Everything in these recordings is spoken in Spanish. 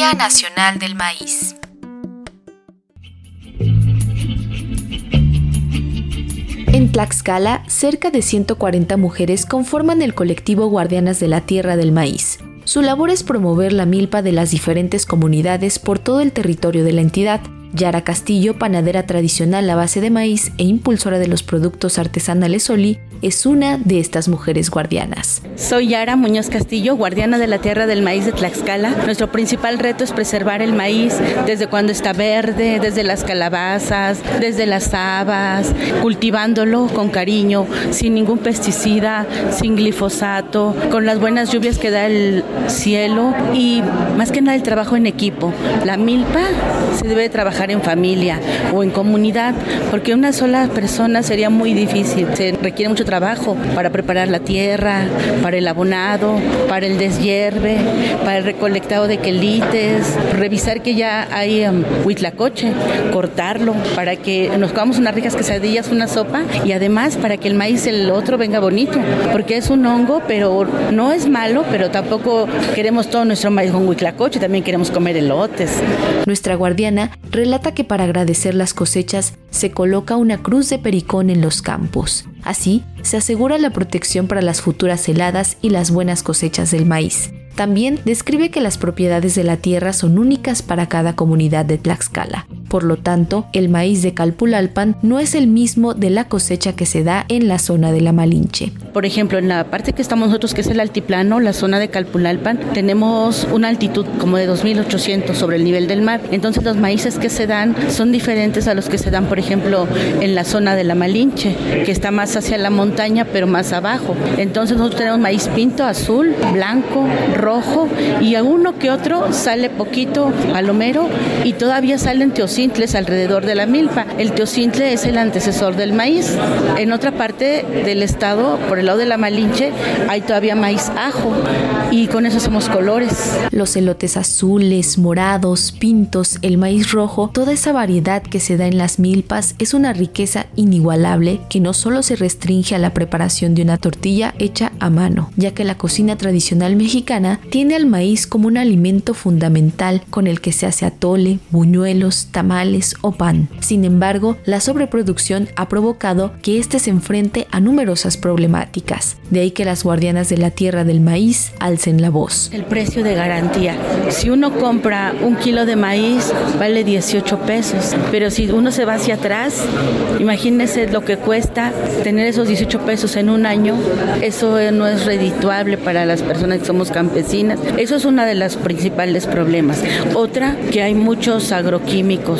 Nacional del Maíz. En Tlaxcala, cerca de 140 mujeres conforman el colectivo Guardianas de la Tierra del Maíz. Su labor es promover la milpa de las diferentes comunidades por todo el territorio de la entidad, Yara Castillo, panadera tradicional a base de maíz e impulsora de los productos artesanales Oli, es una de estas mujeres guardianas. Soy Yara Muñoz Castillo, guardiana de la tierra del maíz de Tlaxcala. Nuestro principal reto es preservar el maíz desde cuando está verde, desde las calabazas, desde las habas, cultivándolo con cariño, sin ningún pesticida, sin glifosato, con las buenas lluvias que da el cielo y más que nada el trabajo en equipo. La milpa se debe trabajar en familia o en comunidad, porque una sola persona sería muy difícil. Se requiere mucho trabajo para preparar la tierra, para el abonado, para el deshierve, para el recolectado de quelites, revisar que ya hay um, huitlacoche, cortarlo para que nos comamos unas ricas quesadillas, una sopa y además para que el maíz el otro venga bonito, porque es un hongo, pero no es malo, pero tampoco queremos todo nuestro maíz con huitlacoche, también queremos comer elotes. Nuestra guardiana relata que para agradecer las cosechas se coloca una cruz de pericón en los campos. Así, se asegura la protección para las futuras heladas y las buenas cosechas del maíz. También describe que las propiedades de la tierra son únicas para cada comunidad de Tlaxcala. Por lo tanto, el maíz de Calpulalpan no es el mismo de la cosecha que se da en la zona de la Malinche. Por ejemplo, en la parte que estamos nosotros, que es el altiplano, la zona de Calpulalpan, tenemos una altitud como de 2.800 sobre el nivel del mar. Entonces los maíces que se dan son diferentes a los que se dan, por ejemplo, en la zona de la Malinche, que está más hacia la montaña, pero más abajo. Entonces nosotros tenemos maíz pinto, azul, blanco, rojo, y a uno que otro sale poquito palomero y todavía salen teocintles alrededor de la milpa. El teocintle es el antecesor del maíz. En otra parte del estado, por el lado de la Malinche, hay todavía maíz ajo y con eso hacemos colores. Los elotes azules, morados, pintos, el maíz rojo, toda esa variedad que se da en las milpas es una riqueza inigualable que no solo se restringe a la preparación de una tortilla hecha a mano, ya que la cocina tradicional mexicana tiene al maíz como un alimento fundamental con el que se hace atole, buñuelos, tamales o pan. Sin embargo, la sobreproducción ha provocado que éste se enfrente a numerosas problemáticas. De ahí que las guardianas de la tierra del maíz alcen la voz. El precio de garantía. Si uno compra un kilo de maíz, vale 18 pesos. Pero si uno se va hacia atrás, imagínese lo que cuesta tener esos 18 pesos en un año. Eso no es redituable para las personas que somos campesinas. Eso es uno de los principales problemas. Otra, que hay muchos agroquímicos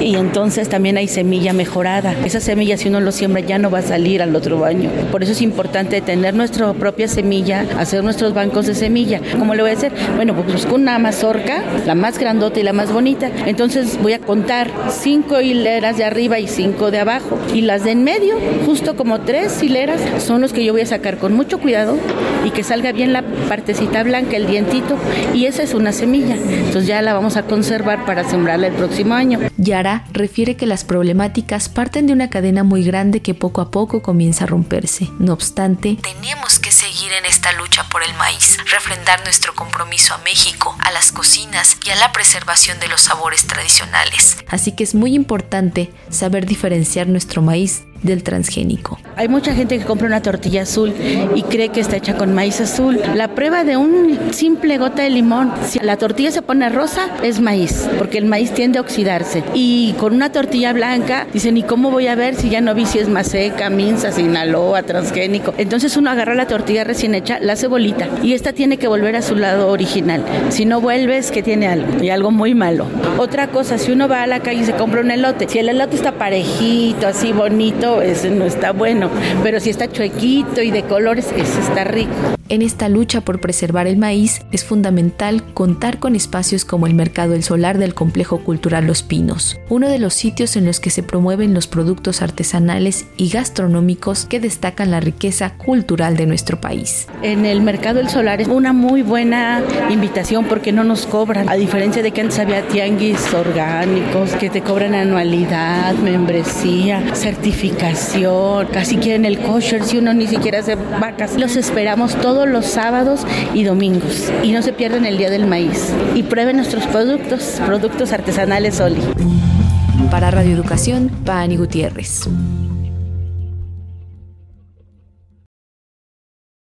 y entonces también hay semilla mejorada. Esa semilla, si uno lo siembra, ya no va a salir al otro año. Por eso es importante tener nuestra propia semilla, hacer nuestros bancos de semilla. ¿Cómo lo voy a hacer? Bueno, pues busco una mazorca, la más grandota y la más bonita. Entonces voy a contar cinco hileras de arriba y cinco de abajo. Y las de en medio, justo como tres hileras, son los que yo voy a sacar con mucho cuidado y que salga bien la partecita blanca, el dientito. Y esa es una semilla. Entonces ya la vamos a conservar para sembrarla el próximo año. Yara refiere que las problemáticas parten de una cadena muy grande que poco a poco comienza a romperse. No obstante, tenemos que seguir en esta lucha por el maíz, refrendar nuestro compromiso a México, a las cocinas y a la preservación de los sabores tradicionales. Así que es muy importante saber diferenciar nuestro maíz del transgénico. Hay mucha gente que compra una tortilla azul y cree que está hecha con maíz azul. La prueba de un simple gota de limón, si la tortilla se pone rosa, es maíz, porque el maíz tiende a oxidarse. Y con una tortilla blanca, dicen, ¿y cómo voy a ver si ya no vi si es maseca, minza, sinaloa, transgénico? Entonces uno agarra la tortilla recién hecha, la hace bolita y esta tiene que volver a su lado original. Si no vuelves, que tiene algo, y algo muy malo. Otra cosa, si uno va a la calle y se compra un elote, si el elote está parejito, así bonito, ese no está bueno. Pero si está chuequito y de colores, ese está rico. En esta lucha por preservar el maíz es fundamental contar con espacios como el Mercado El Solar del Complejo Cultural Los Pinos, uno de los sitios en los que se promueven los productos artesanales y gastronómicos que destacan la riqueza cultural de nuestro país. En el Mercado El Solar es una muy buena invitación porque no nos cobran, a diferencia de que antes había tianguis orgánicos que te cobran anualidad, membresía, certificado casi quieren el kosher si uno ni siquiera hace vacas. Los esperamos todos los sábados y domingos y no se pierden el Día del Maíz y prueben nuestros productos, productos artesanales Oli. Para Radio Educación, Pani Gutiérrez.